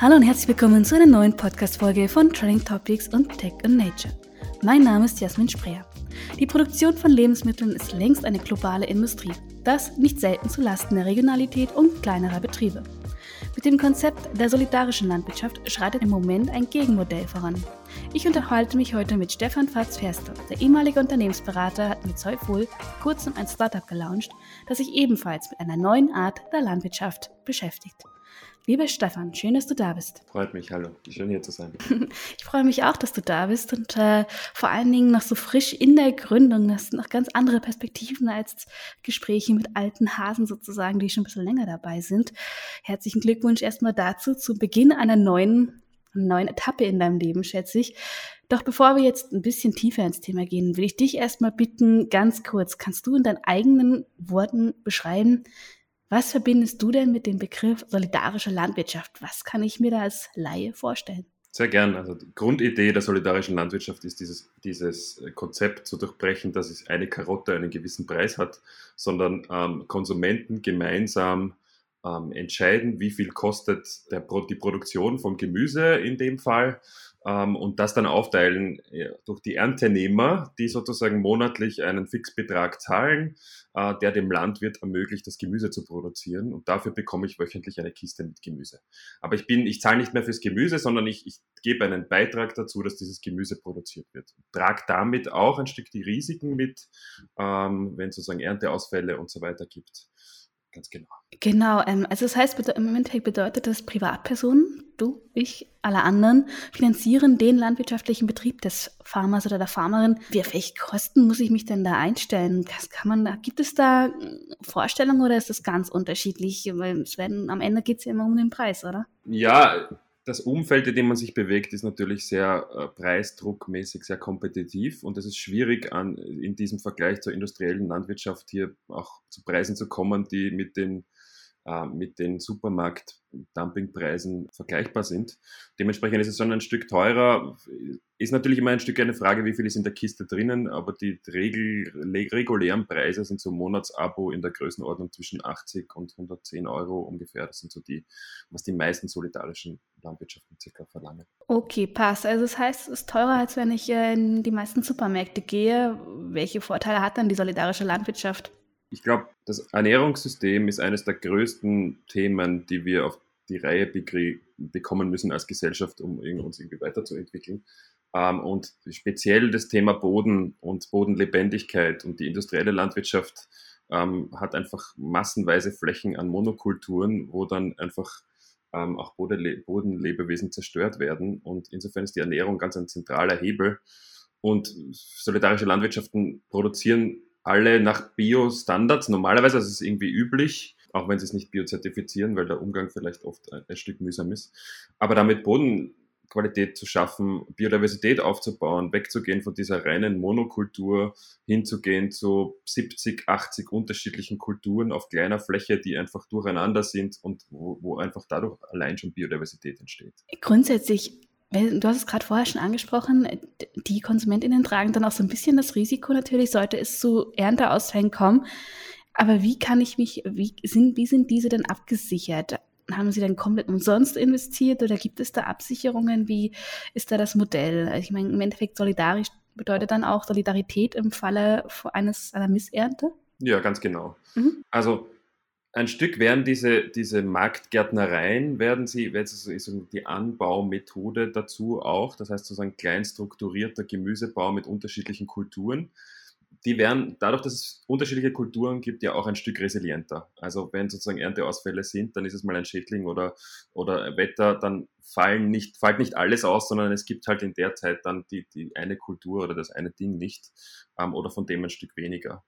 Hallo und herzlich willkommen zu einer neuen Podcast-Folge von Trending Topics und Tech and Nature. Mein Name ist Jasmin Spreer. Die Produktion von Lebensmitteln ist längst eine globale Industrie. Das nicht selten zu Lasten der Regionalität und kleinerer Betriebe. Mit dem Konzept der solidarischen Landwirtschaft schreitet im Moment ein Gegenmodell voran. Ich unterhalte mich heute mit Stefan Fatz-Ferster. Der ehemalige Unternehmensberater hat mit Zollfohl kurzem ein Startup gelauncht, das sich ebenfalls mit einer neuen Art der Landwirtschaft beschäftigt. Lieber Stefan, schön, dass du da bist. Freut mich, hallo. Schön hier zu sein. ich freue mich auch, dass du da bist und äh, vor allen Dingen noch so frisch in der Gründung. Das sind noch ganz andere Perspektiven als Gespräche mit alten Hasen sozusagen, die schon ein bisschen länger dabei sind. Herzlichen Glückwunsch erstmal dazu, zu Beginn einer neuen, neuen Etappe in deinem Leben, schätze ich. Doch bevor wir jetzt ein bisschen tiefer ins Thema gehen, will ich dich erstmal bitten, ganz kurz, kannst du in deinen eigenen Worten beschreiben, was verbindest du denn mit dem Begriff solidarische Landwirtschaft? Was kann ich mir da als Laie vorstellen? Sehr gern. Also die Grundidee der solidarischen Landwirtschaft ist dieses, dieses Konzept zu durchbrechen, dass es eine Karotte einen gewissen Preis hat, sondern ähm, Konsumenten gemeinsam ähm, entscheiden, wie viel kostet der, die Produktion von Gemüse in dem Fall ähm, und das dann aufteilen ja, durch die Erntenehmer, die sozusagen monatlich einen Fixbetrag zahlen, äh, der dem Landwirt ermöglicht, das Gemüse zu produzieren. Und dafür bekomme ich wöchentlich eine Kiste mit Gemüse. Aber ich bin, ich zahle nicht mehr fürs Gemüse, sondern ich, ich gebe einen Beitrag dazu, dass dieses Gemüse produziert wird. Trage damit auch ein Stück die Risiken mit, ähm, wenn es sozusagen Ernteausfälle und so weiter gibt ganz genau. Genau, ähm, also das heißt, im Endeffekt bedeutet das, Privatpersonen, du, ich, alle anderen, finanzieren den landwirtschaftlichen Betrieb des Farmers oder der Farmerin. Wie auf welche Kosten muss ich mich denn da einstellen? kann man da, gibt es da hm, Vorstellungen oder ist das ganz unterschiedlich? Weil es werden, am Ende geht es ja immer um den Preis, oder? Ja, das Umfeld, in dem man sich bewegt, ist natürlich sehr äh, preisdruckmäßig, sehr kompetitiv und es ist schwierig, an, in diesem Vergleich zur industriellen Landwirtschaft hier auch zu Preisen zu kommen, die mit den mit den Supermarkt-Dumpingpreisen vergleichbar sind. Dementsprechend ist es schon ein Stück teurer. Ist natürlich immer ein Stück eine Frage, wie viel ist in der Kiste drinnen, aber die Regel, regulären Preise sind so Monatsabo in der Größenordnung zwischen 80 und 110 Euro ungefähr. Das sind so die, was die meisten solidarischen Landwirtschaften circa verlangen. Okay, passt. Also das heißt, es ist teurer, als wenn ich in die meisten Supermärkte gehe. Welche Vorteile hat dann die solidarische Landwirtschaft? Ich glaube, das Ernährungssystem ist eines der größten Themen, die wir auf die Reihe bekommen müssen als Gesellschaft, um uns irgendwie weiterzuentwickeln. Ähm, und speziell das Thema Boden und Bodenlebendigkeit und die industrielle Landwirtschaft ähm, hat einfach massenweise Flächen an Monokulturen, wo dann einfach ähm, auch Bodenlebewesen zerstört werden. Und insofern ist die Ernährung ganz ein zentraler Hebel. Und solidarische Landwirtschaften produzieren alle nach Bio-Standards. Normalerweise also ist es irgendwie üblich, auch wenn sie es nicht biozertifizieren, weil der Umgang vielleicht oft ein, ein Stück mühsam ist. Aber damit Bodenqualität zu schaffen, Biodiversität aufzubauen, wegzugehen von dieser reinen Monokultur, hinzugehen zu 70, 80 unterschiedlichen Kulturen auf kleiner Fläche, die einfach durcheinander sind und wo, wo einfach dadurch allein schon Biodiversität entsteht. Grundsätzlich Du hast es gerade vorher schon angesprochen, die KonsumentInnen tragen dann auch so ein bisschen das Risiko natürlich, sollte es zu Ernteausfällen kommen. Aber wie kann ich mich, wie sind, wie sind diese denn abgesichert? Haben sie dann komplett umsonst investiert oder gibt es da Absicherungen? Wie ist da das Modell? Ich meine, im Endeffekt solidarisch bedeutet dann auch Solidarität im Falle eines, einer Missernte? Ja, ganz genau. Mhm. Also ein Stück werden diese, diese Marktgärtnereien, werden sie, die Anbaumethode dazu auch, das heißt sozusagen klein strukturierter Gemüsebau mit unterschiedlichen Kulturen, die werden dadurch, dass es unterschiedliche Kulturen gibt, ja auch ein Stück resilienter. Also wenn sozusagen Ernteausfälle sind, dann ist es mal ein Schädling oder, oder Wetter, dann fallen nicht, fällt nicht alles aus, sondern es gibt halt in der Zeit dann die, die eine Kultur oder das eine Ding nicht ähm, oder von dem ein Stück weniger.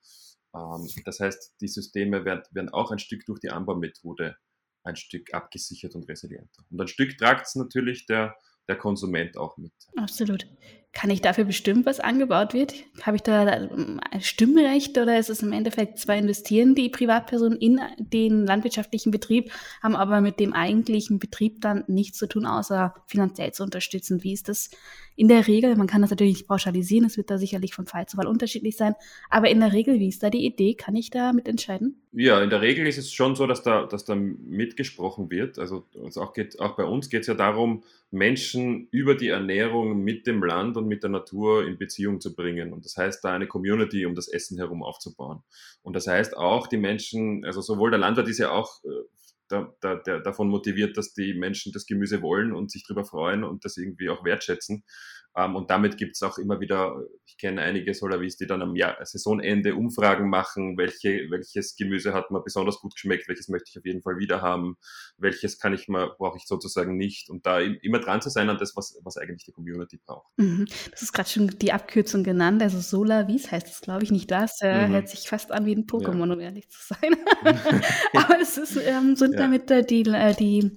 Ähm, das heißt, die Systeme werden, werden auch ein Stück durch die Anbaumethode ein Stück abgesichert und resilienter. Und ein Stück tragt es natürlich der, der Konsument auch mit. Absolut. Kann ich dafür bestimmen, was angebaut wird? Habe ich da ein Stimmrecht oder ist es im Endeffekt zwar investieren die Privatpersonen in den landwirtschaftlichen Betrieb, haben aber mit dem eigentlichen Betrieb dann nichts zu tun, außer finanziell zu unterstützen? Wie ist das in der Regel? Man kann das natürlich nicht pauschalisieren, es wird da sicherlich von Fall zu Fall unterschiedlich sein, aber in der Regel, wie ist da die Idee? Kann ich da mitentscheiden? Ja, in der Regel ist es schon so, dass da, dass da mitgesprochen wird. Also, also auch, geht, auch bei uns geht es ja darum, Menschen über die Ernährung mit dem Land und mit der Natur in Beziehung zu bringen. Und das heißt, da eine Community um das Essen herum aufzubauen. Und das heißt auch, die Menschen, also sowohl der Landwirt ist ja auch äh, da, da, der, davon motiviert, dass die Menschen das Gemüse wollen und sich darüber freuen und das irgendwie auch wertschätzen. Ähm, und damit gibt es auch immer wieder, ich kenne einige Solavis, die dann am Jahr, Saisonende Umfragen machen, welche, welches Gemüse hat mir besonders gut geschmeckt, welches möchte ich auf jeden Fall wieder haben, welches kann ich mal, brauche ich sozusagen nicht. Und da immer dran zu sein an das, was, was eigentlich die Community braucht. Mhm. Das ist gerade schon die Abkürzung genannt, also Solavis heißt es, glaube ich, nicht das. Äh, mhm. Hört sich fast an wie ein Pokémon, ja. um ehrlich zu sein. Aber es ist, ähm, sind ja. damit äh, die, äh, die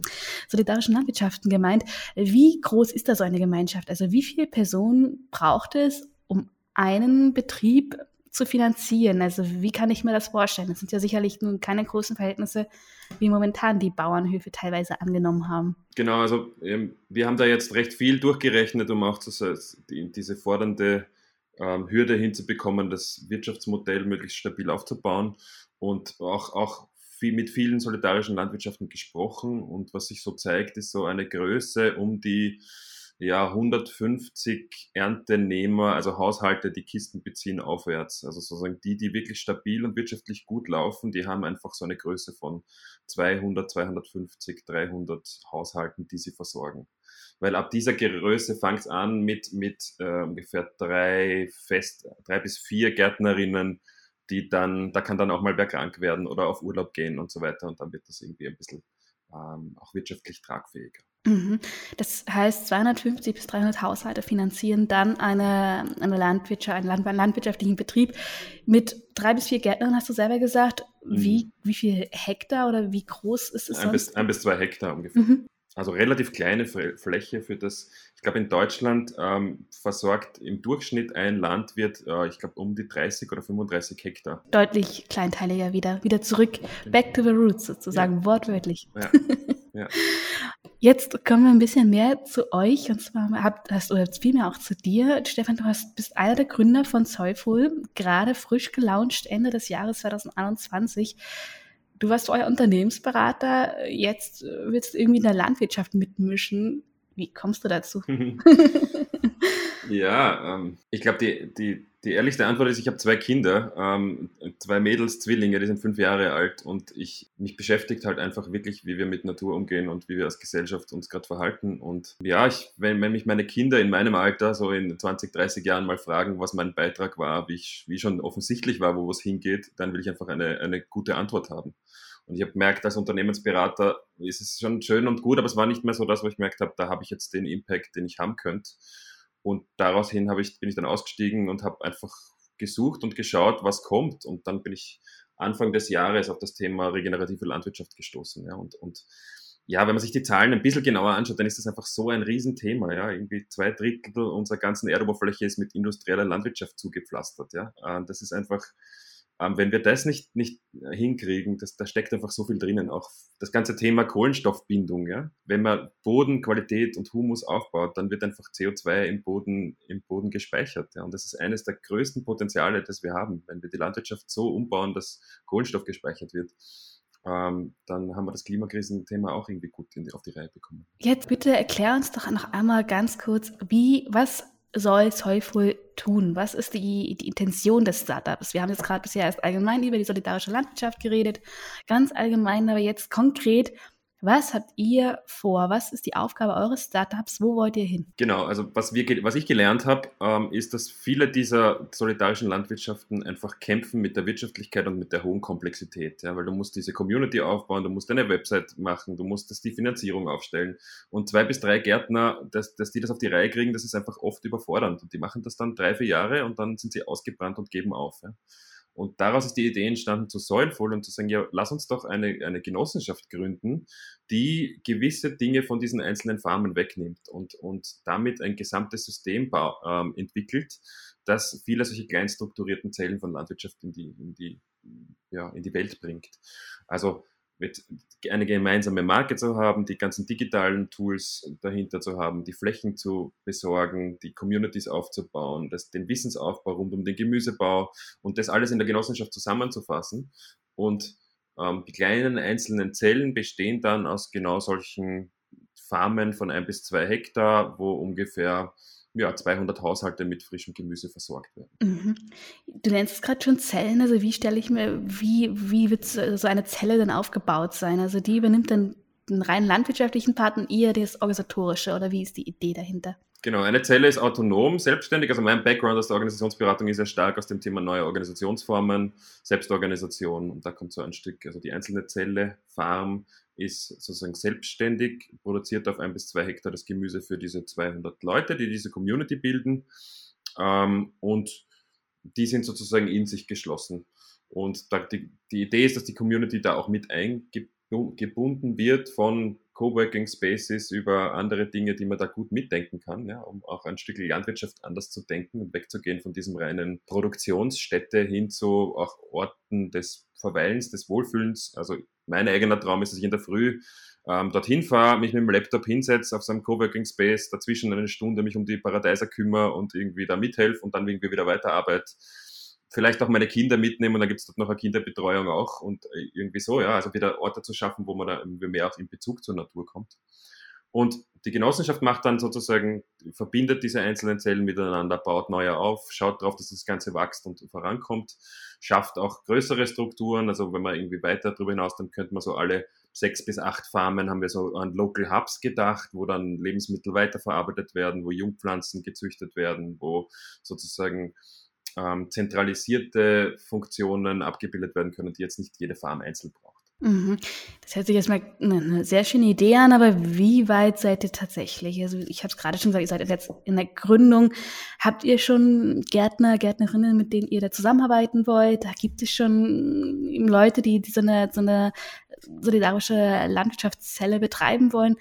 solidarischen Landwirtschaften gemeint. Wie groß ist da so eine Gemeinschaft? Also wie viel viele Personen braucht es, um einen Betrieb zu finanzieren? Also wie kann ich mir das vorstellen? Das sind ja sicherlich nun keine großen Verhältnisse, wie momentan die Bauernhöfe teilweise angenommen haben. Genau, also ähm, wir haben da jetzt recht viel durchgerechnet, um auch diese fordernde ähm, Hürde hinzubekommen, das Wirtschaftsmodell möglichst stabil aufzubauen und auch, auch mit vielen solidarischen Landwirtschaften gesprochen. Und was sich so zeigt, ist so eine Größe um die ja, 150 Erntenehmer, also Haushalte, die Kisten beziehen, aufwärts. Also sozusagen die, die wirklich stabil und wirtschaftlich gut laufen, die haben einfach so eine Größe von 200, 250, 300 Haushalten, die sie versorgen. Weil ab dieser Größe fängt es an mit, mit äh, ungefähr drei, fest, drei bis vier Gärtnerinnen, die dann, da kann dann auch mal wer krank werden oder auf Urlaub gehen und so weiter und dann wird das irgendwie ein bisschen ähm, auch wirtschaftlich tragfähiger. Mhm. Das heißt, 250 bis 300 Haushalte finanzieren dann eine, eine Landwirtschaft, einen, Land, landwirtschaftlichen Betrieb mit drei bis vier Gärtnern, hast du selber gesagt. Wie, mhm. wie viel Hektar oder wie groß ist es ein sonst? Bis, ein bis zwei Hektar ungefähr. Mhm. Also relativ kleine Fläche für das. Ich glaube, in Deutschland ähm, versorgt im Durchschnitt ein Landwirt, äh, ich glaube, um die 30 oder 35 Hektar. Deutlich kleinteiliger wieder. Wieder zurück. Back to the roots sozusagen, ja. wortwörtlich. Ja. ja. Jetzt kommen wir ein bisschen mehr zu euch und zwar habt, hast, oder vielmehr auch zu dir. Stefan, du hast, bist einer der Gründer von Zollful, gerade frisch gelauncht Ende des Jahres 2021. Du warst euer Unternehmensberater, jetzt willst du irgendwie in der Landwirtschaft mitmischen. Wie kommst du dazu? ja, ähm, ich glaube, die, die, die ehrlichste Antwort ist, ich habe zwei Kinder, ähm, zwei Mädels, Zwillinge, die sind fünf Jahre alt und ich mich beschäftigt halt einfach wirklich, wie wir mit Natur umgehen und wie wir als Gesellschaft uns gerade verhalten. Und ja, ich, wenn, wenn mich meine Kinder in meinem Alter, so in 20, 30 Jahren mal fragen, was mein Beitrag war, wie, ich, wie schon offensichtlich war, wo es hingeht, dann will ich einfach eine, eine gute Antwort haben. Und ich habe gemerkt, als Unternehmensberater ist es schon schön und gut, aber es war nicht mehr so das, wo ich gemerkt habe, da habe ich jetzt den Impact, den ich haben könnte. Und daraus hin ich, bin ich dann ausgestiegen und habe einfach gesucht und geschaut, was kommt. Und dann bin ich Anfang des Jahres auf das Thema regenerative Landwirtschaft gestoßen. Ja, und, und ja, wenn man sich die Zahlen ein bisschen genauer anschaut, dann ist das einfach so ein Riesenthema. Ja, irgendwie zwei Drittel unserer ganzen Erdoberfläche ist mit industrieller Landwirtschaft zugepflastert. Ja, das ist einfach ähm, wenn wir das nicht, nicht hinkriegen, das, da steckt einfach so viel drinnen. Auch das ganze Thema Kohlenstoffbindung. Ja? Wenn man Bodenqualität und Humus aufbaut, dann wird einfach CO2 im Boden, im Boden gespeichert. Ja? Und das ist eines der größten Potenziale, das wir haben. Wenn wir die Landwirtschaft so umbauen, dass Kohlenstoff gespeichert wird, ähm, dann haben wir das Klimakrisenthema auch irgendwie gut in, auf die Reihe bekommen. Jetzt bitte erklär uns doch noch einmal ganz kurz, wie, was soll Zollful tun? Was ist die, die Intention des Startups? Wir haben jetzt gerade bisher erst allgemein über die solidarische Landwirtschaft geredet, ganz allgemein, aber jetzt konkret, was habt ihr vor? Was ist die Aufgabe eures Startups? Wo wollt ihr hin? Genau, also was, wir, was ich gelernt habe, ähm, ist, dass viele dieser solidarischen Landwirtschaften einfach kämpfen mit der Wirtschaftlichkeit und mit der hohen Komplexität. Ja, weil du musst diese Community aufbauen, du musst eine Website machen, du musst das die Finanzierung aufstellen. Und zwei bis drei Gärtner, dass, dass die das auf die Reihe kriegen, das ist einfach oft überfordernd. Und die machen das dann drei, vier Jahre und dann sind sie ausgebrannt und geben auf. Ja. Und daraus ist die Idee entstanden, zu Säulenvoll und zu sagen, ja, lass uns doch eine, eine Genossenschaft gründen, die gewisse Dinge von diesen einzelnen Farmen wegnimmt und, und damit ein gesamtes System ähm, entwickelt, das viele solche kleinstrukturierten Zellen von Landwirtschaft in die, in die, ja, in die Welt bringt. Also mit eine gemeinsame Marke zu haben, die ganzen digitalen Tools dahinter zu haben, die Flächen zu besorgen, die Communities aufzubauen, das, den Wissensaufbau rund um den Gemüsebau und das alles in der Genossenschaft zusammenzufassen. Und ähm, die kleinen einzelnen Zellen bestehen dann aus genau solchen Farmen von ein bis zwei Hektar, wo ungefähr ja, 200 Haushalte mit frischem Gemüse versorgt werden. Mhm. Du nennst es gerade schon Zellen, also wie stelle ich mir, wie, wie wird so eine Zelle denn aufgebaut sein? Also die übernimmt dann den rein landwirtschaftlichen Part und eher das Organisatorische oder wie ist die Idee dahinter? Genau, eine Zelle ist autonom, selbstständig. Also mein Background aus der Organisationsberatung ist ja stark aus dem Thema neue Organisationsformen, Selbstorganisation und da kommt so ein Stück, also die einzelne Zelle, Farm ist sozusagen selbstständig, produziert auf ein bis zwei Hektar das Gemüse für diese 200 Leute, die diese Community bilden ähm, und die sind sozusagen in sich geschlossen. Und die Idee ist, dass die Community da auch mit eingebunden wird von Coworking Spaces über andere Dinge, die man da gut mitdenken kann, ja, um auch ein Stück Landwirtschaft anders zu denken und wegzugehen von diesem reinen Produktionsstätte hin zu auch Orten des Verweilens, des Wohlfühlens. Also mein eigener Traum ist, dass ich in der Früh ähm, dorthin fahre, mich mit dem Laptop hinsetze auf seinem Coworking Space, dazwischen eine Stunde mich um die Paradeiser kümmere und irgendwie da mithelfe und dann irgendwie wieder weiterarbeite vielleicht auch meine Kinder mitnehmen und dann gibt es dort noch eine Kinderbetreuung auch und äh, irgendwie so, ja, also wieder Orte zu schaffen, wo man da mehr auch in Bezug zur Natur kommt. Und die Genossenschaft macht dann sozusagen, verbindet diese einzelnen Zellen miteinander, baut neue auf, schaut darauf, dass das Ganze wächst und vorankommt, schafft auch größere Strukturen. Also wenn man irgendwie weiter darüber hinaus, dann könnte man so alle sechs bis acht Farmen haben wir so an Local Hubs gedacht, wo dann Lebensmittel weiterverarbeitet werden, wo Jungpflanzen gezüchtet werden, wo sozusagen ähm, zentralisierte Funktionen abgebildet werden können, die jetzt nicht jede Farm einzeln braucht. Mhm. Das hört sich erstmal eine sehr schöne Idee an, aber wie weit seid ihr tatsächlich? Also ich habe es gerade schon gesagt, ihr seid jetzt in der Gründung. Habt ihr schon Gärtner, Gärtnerinnen, mit denen ihr da zusammenarbeiten wollt? Da gibt es schon Leute, die, die so, eine, so eine solidarische Landwirtschaftszelle betreiben wollen.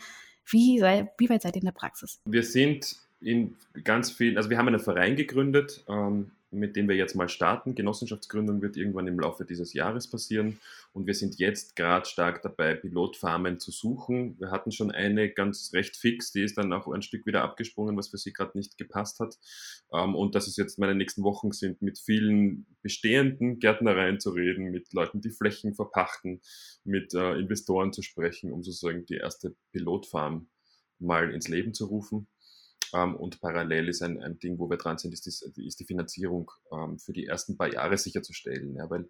Wie, wie weit seid ihr in der Praxis? Wir sind in ganz vielen, also wir haben einen Verein gegründet, ähm, mit dem wir jetzt mal starten. Genossenschaftsgründung wird irgendwann im Laufe dieses Jahres passieren und wir sind jetzt gerade stark dabei, Pilotfarmen zu suchen. Wir hatten schon eine ganz recht fix, die ist dann auch ein Stück wieder abgesprungen, was für sie gerade nicht gepasst hat. Ähm, und dass es jetzt meine nächsten Wochen sind, mit vielen bestehenden Gärtnereien zu reden, mit Leuten, die Flächen verpachten, mit äh, Investoren zu sprechen, um sozusagen die erste Pilotfarm mal ins Leben zu rufen. Ähm, und parallel ist ein, ein Ding, wo wir dran sind, ist, die, ist die Finanzierung ähm, für die ersten paar Jahre sicherzustellen. Ja, weil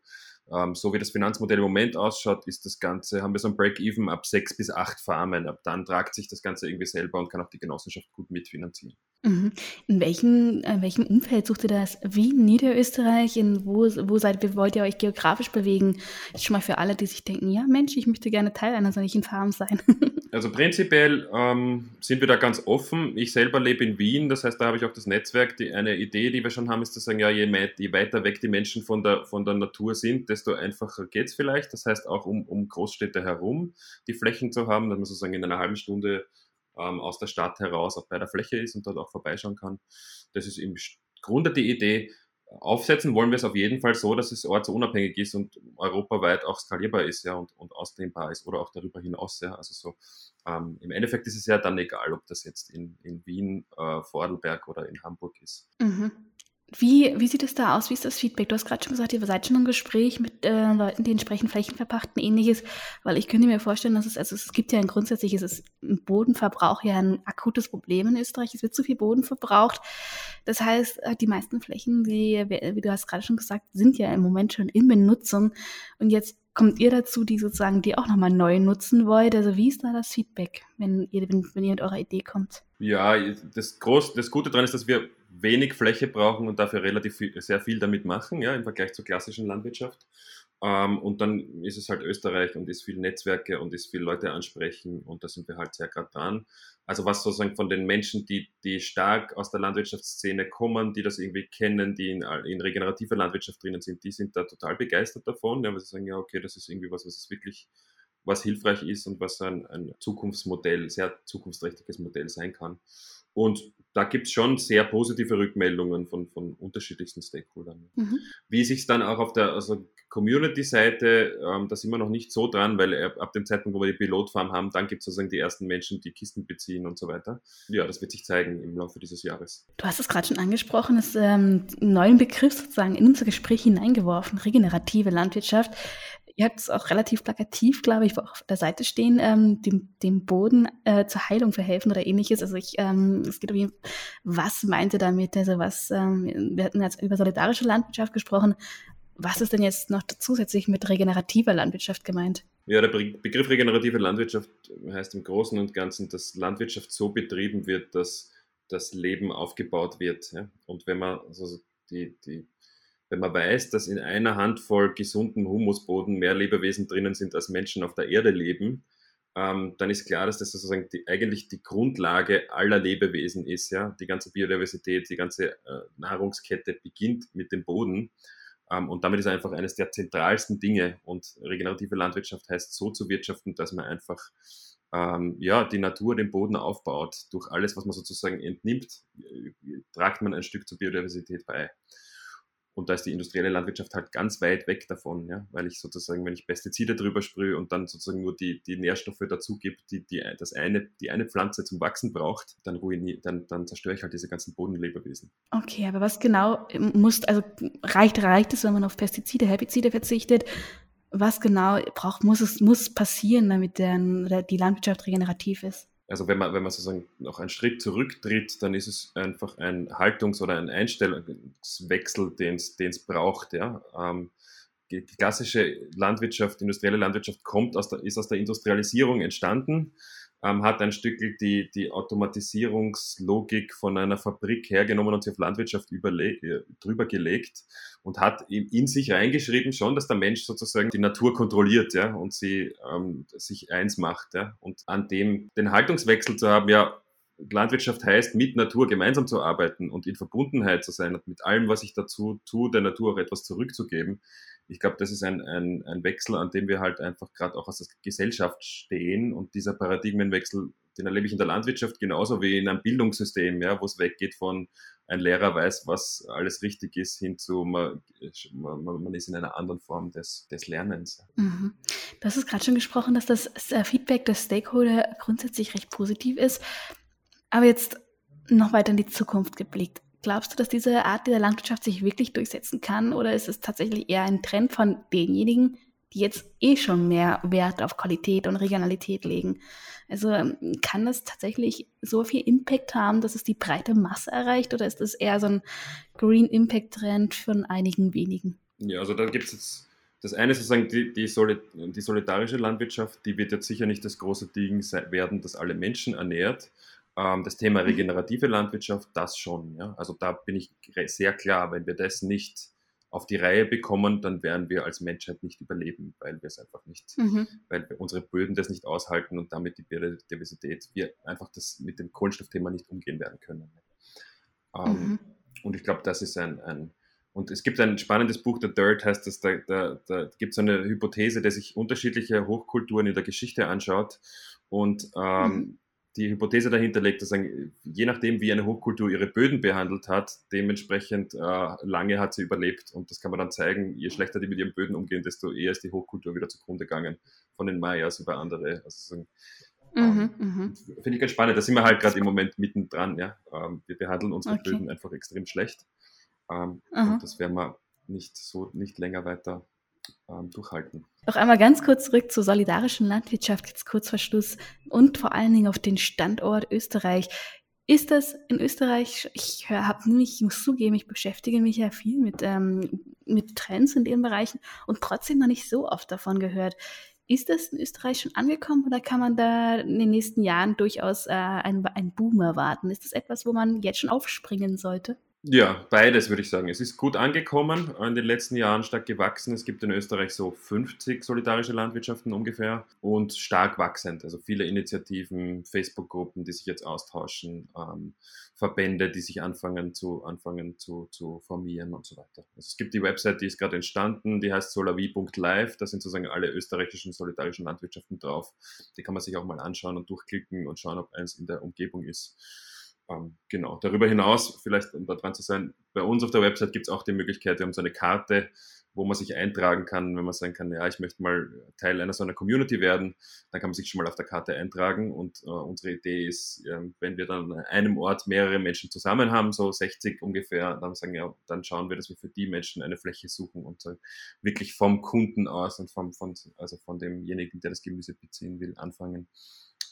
ähm, so wie das Finanzmodell im Moment ausschaut, ist das Ganze, haben wir so ein Break-Even ab sechs bis acht Farmen. Ab dann tragt sich das Ganze irgendwie selber und kann auch die Genossenschaft gut mitfinanzieren. Mhm. In welchem, in welchem Umfeld sucht ihr das? Wie Niederösterreich? In wo, wo seid ihr, wollt ihr euch geografisch bewegen? Jetzt schon mal für alle, die sich denken, ja Mensch, ich möchte gerne Teil einer solchen Farm sein. Also prinzipiell ähm, sind wir da ganz offen. Ich selber lebe in Wien, das heißt, da habe ich auch das Netzwerk. Die, eine Idee, die wir schon haben, ist zu sagen, ja, je, mehr, je weiter weg die Menschen von der, von der Natur sind, desto einfacher geht es vielleicht. Das heißt, auch um, um Großstädte herum die Flächen zu haben, dass man sozusagen in einer halben Stunde ähm, aus der Stadt heraus bei der Fläche ist und dort auch vorbeischauen kann. Das ist im Grunde die Idee. Aufsetzen wollen wir es auf jeden Fall so, dass es ortsunabhängig ist und europaweit auch skalierbar ist ja, und, und ausdehnbar ist oder auch darüber hinaus. Ja. Also so ähm, im Endeffekt ist es ja dann egal, ob das jetzt in, in Wien, äh, Vordelberg oder in Hamburg ist. Mhm. Wie, wie sieht es da aus? Wie ist das Feedback? Du hast gerade schon gesagt, ihr seid schon im Gespräch mit äh, Leuten, die entsprechend Flächen verpachten, ähnliches, weil ich könnte mir vorstellen, dass es, also es gibt ja ein grundsätzliches Bodenverbrauch ja ein akutes Problem in Österreich. Es wird zu viel Boden verbraucht. Das heißt, äh, die meisten Flächen, die, wie du hast gerade schon gesagt, sind ja im Moment schon in Benutzung. Und jetzt kommt ihr dazu, die sozusagen, die auch nochmal neu nutzen wollt? Also wie ist da das Feedback, wenn ihr, wenn, wenn ihr mit eurer Idee kommt? Ja, das, Groß, das Gute daran ist, dass wir wenig Fläche brauchen und dafür relativ viel, sehr viel damit machen, ja, im Vergleich zur klassischen Landwirtschaft. Ähm, und dann ist es halt Österreich und ist viel Netzwerke und ist viel Leute ansprechen und da sind wir halt sehr gerade dran. Also was sozusagen von den Menschen, die, die stark aus der Landwirtschaftsszene kommen, die das irgendwie kennen, die in, in regenerativer Landwirtschaft drinnen sind, die sind da total begeistert davon, ja, weil sie sagen, ja, okay, das ist irgendwie was, was es wirklich was hilfreich ist und was ein, ein Zukunftsmodell, sehr zukunftsträchtiges Modell sein kann. Und da gibt es schon sehr positive Rückmeldungen von, von unterschiedlichsten Stakeholdern. Mhm. Wie sich dann auch auf der also Community-Seite, ähm, da sind wir noch nicht so dran, weil ab dem Zeitpunkt, wo wir die Pilotfarm haben, dann gibt es sozusagen die ersten Menschen, die Kisten beziehen und so weiter. Ja, das wird sich zeigen im Laufe dieses Jahres. Du hast es gerade schon angesprochen, das ähm, neuen Begriff sozusagen in unser Gespräch hineingeworfen, regenerative Landwirtschaft ihr habt es auch relativ plakativ, glaube ich, auf der Seite stehen, ähm, dem, dem Boden äh, zur Heilung verhelfen oder ähnliches. Also ich, ähm, es geht um, was meint ihr damit? Also was, ähm, wir hatten jetzt über solidarische Landwirtschaft gesprochen. Was ist denn jetzt noch zusätzlich mit regenerativer Landwirtschaft gemeint? Ja, der Begriff regenerative Landwirtschaft heißt im Großen und Ganzen, dass Landwirtschaft so betrieben wird, dass das Leben aufgebaut wird. Ja? Und wenn man also die, die wenn man weiß, dass in einer Handvoll gesundem Humusboden mehr Lebewesen drinnen sind, als Menschen auf der Erde leben, ähm, dann ist klar, dass das sozusagen die, eigentlich die Grundlage aller Lebewesen ist. Ja? Die ganze Biodiversität, die ganze äh, Nahrungskette beginnt mit dem Boden. Ähm, und damit ist einfach eines der zentralsten Dinge. Und regenerative Landwirtschaft heißt so zu wirtschaften, dass man einfach ähm, ja, die Natur den Boden aufbaut. Durch alles, was man sozusagen entnimmt, äh, tragt man ein Stück zur Biodiversität bei. Und da ist die industrielle Landwirtschaft halt ganz weit weg davon, ja, weil ich sozusagen, wenn ich Pestizide drüber sprühe und dann sozusagen nur die, die Nährstoffe dazu gebe, die, die, das eine, die eine Pflanze zum Wachsen braucht, dann, ruinier, dann, dann zerstöre ich halt diese ganzen Bodenlebewesen. Okay, aber was genau muss, also reicht, reicht es, wenn man auf Pestizide, Herbizide verzichtet? Was genau braucht, muss es, muss passieren, damit der, die Landwirtschaft regenerativ ist? Also wenn man, wenn man sozusagen noch einen Schritt zurücktritt, dann ist es einfach ein Haltungs- oder ein Einstellungswechsel, den es braucht. Ja? Ähm, die klassische Landwirtschaft, industrielle Landwirtschaft kommt aus der, ist aus der Industrialisierung entstanden ähm, hat ein Stück die, die Automatisierungslogik von einer Fabrik hergenommen und sie auf Landwirtschaft äh, drüber gelegt und hat in, sich reingeschrieben schon, dass der Mensch sozusagen die Natur kontrolliert ja, und sie ähm, sich eins macht. Ja, und an dem den Haltungswechsel zu haben, ja, Landwirtschaft heißt, mit Natur gemeinsam zu arbeiten und in Verbundenheit zu sein und mit allem, was ich dazu tue, der Natur auch etwas zurückzugeben ich glaube, das ist ein, ein, ein Wechsel, an dem wir halt einfach gerade auch aus der Gesellschaft stehen. Und dieser Paradigmenwechsel, den erlebe ich in der Landwirtschaft genauso wie in einem Bildungssystem, ja, wo es weggeht von ein Lehrer weiß, was alles richtig ist, hin zu man, man, ist in einer anderen Form des, des Lernens. Mhm. Du hast es gerade schon gesprochen, dass das Feedback der Stakeholder grundsätzlich recht positiv ist. Aber jetzt noch weiter in die Zukunft geblickt. Glaubst du, dass diese Art der Landwirtschaft sich wirklich durchsetzen kann oder ist es tatsächlich eher ein Trend von denjenigen, die jetzt eh schon mehr Wert auf Qualität und Regionalität legen? Also ähm, kann das tatsächlich so viel Impact haben, dass es die breite Masse erreicht oder ist das eher so ein Green Impact Trend von einigen wenigen? Ja, also da gibt es jetzt das eine ist sozusagen die, die, Solid, die, solidarische Landwirtschaft, die wird jetzt sicher nicht das große Ding werden, das alle Menschen ernährt. Ähm, das Thema regenerative Landwirtschaft, das schon. Ja? Also da bin ich sehr klar, wenn wir das nicht auf die Reihe bekommen, dann werden wir als Menschheit nicht überleben, weil wir es einfach nicht, mhm. weil unsere Böden das nicht aushalten und damit die Biodiversität, wir einfach das mit dem Kohlenstoffthema nicht umgehen werden können. Ähm, mhm. Und ich glaube, das ist ein, ein, und es gibt ein spannendes Buch, The Dirt heißt das, da, da, da gibt es eine Hypothese, der sich unterschiedliche Hochkulturen in der Geschichte anschaut und ähm, mhm die Hypothese dahinter legt, dass je nachdem, wie eine Hochkultur ihre Böden behandelt hat, dementsprechend äh, lange hat sie überlebt. Und das kann man dann zeigen, je schlechter die mit ihren Böden umgehen, desto eher ist die Hochkultur wieder zugrunde gegangen. Von den Mayas über andere. Also so, ähm, mhm, mhm. Finde ich ganz spannend. Da sind wir halt gerade im Moment mittendran. Ja? Ähm, wir behandeln unsere okay. Böden einfach extrem schlecht. Ähm, und das werden wir nicht so nicht länger weiter ähm, durchhalten. Noch einmal ganz kurz zurück zur solidarischen Landwirtschaft, jetzt kurz vor Schluss und vor allen Dingen auf den Standort Österreich. Ist das in Österreich, ich habe nämlich, ich muss zugeben, ich beschäftige mich ja viel mit, ähm, mit Trends in den Bereichen und trotzdem noch nicht so oft davon gehört. Ist das in Österreich schon angekommen oder kann man da in den nächsten Jahren durchaus äh, einen, einen Boom erwarten? Ist das etwas, wo man jetzt schon aufspringen sollte? Ja, beides würde ich sagen. Es ist gut angekommen, in den letzten Jahren stark gewachsen. Es gibt in Österreich so 50 solidarische Landwirtschaften ungefähr und stark wachsend. Also viele Initiativen, Facebook-Gruppen, die sich jetzt austauschen, ähm, Verbände, die sich anfangen zu, anfangen zu, zu formieren und so weiter. Also es gibt die Website, die ist gerade entstanden, die heißt solavi.live. Da sind sozusagen alle österreichischen solidarischen Landwirtschaften drauf. Die kann man sich auch mal anschauen und durchklicken und schauen, ob eins in der Umgebung ist. Ähm, genau. Darüber hinaus, vielleicht um da dran zu sein, bei uns auf der Website gibt es auch die Möglichkeit, wir haben so eine Karte, wo man sich eintragen kann, wenn man sagen kann, ja, ich möchte mal Teil einer so einer Community werden, dann kann man sich schon mal auf der Karte eintragen und äh, unsere Idee ist, äh, wenn wir dann an einem Ort mehrere Menschen zusammen haben, so 60 ungefähr, dann sagen ja, dann schauen wir, dass wir für die Menschen eine Fläche suchen und äh, wirklich vom Kunden aus und vom, von, also von demjenigen, der das Gemüse beziehen will, anfangen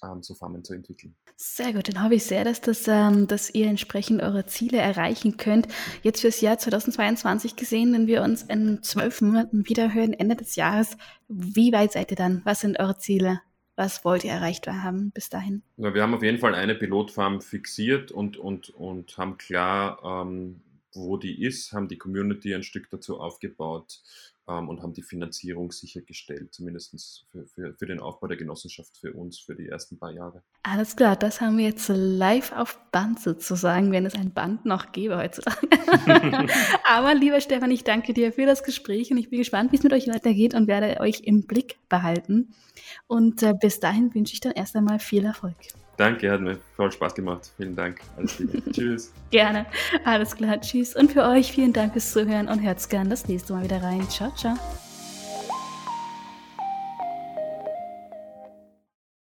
ähm, Farmen zu entwickeln. Sehr gut, dann habe ich sehr, dass, das, ähm, dass ihr entsprechend eure Ziele erreichen könnt. Jetzt fürs Jahr 2022 gesehen, wenn wir uns in zwölf Monaten wiederhören, Ende des Jahres, wie weit seid ihr dann? Was sind eure Ziele? Was wollt ihr erreicht haben bis dahin? Ja, wir haben auf jeden Fall eine Pilotfarm fixiert und, und, und haben klar, ähm, wo die ist, haben die Community ein Stück dazu aufgebaut ähm, und haben die Finanzierung sichergestellt, zumindest für, für, für, den Aufbau der Genossenschaft für uns für die ersten paar Jahre. Alles klar, das haben wir jetzt live auf Band sozusagen, wenn es ein Band noch gäbe heutzutage. Aber lieber Stefan, ich danke dir für das Gespräch und ich bin gespannt, wie es mit euch weitergeht und werde euch im Blick behalten. Und äh, bis dahin wünsche ich dann erst einmal viel Erfolg. Danke, hat mir voll Spaß gemacht. Vielen Dank. Alles Liebe. Tschüss. Gerne. Alles klar. Tschüss. Und für euch vielen Dank fürs Zuhören und hört's gern das nächste Mal wieder rein. Ciao, ciao.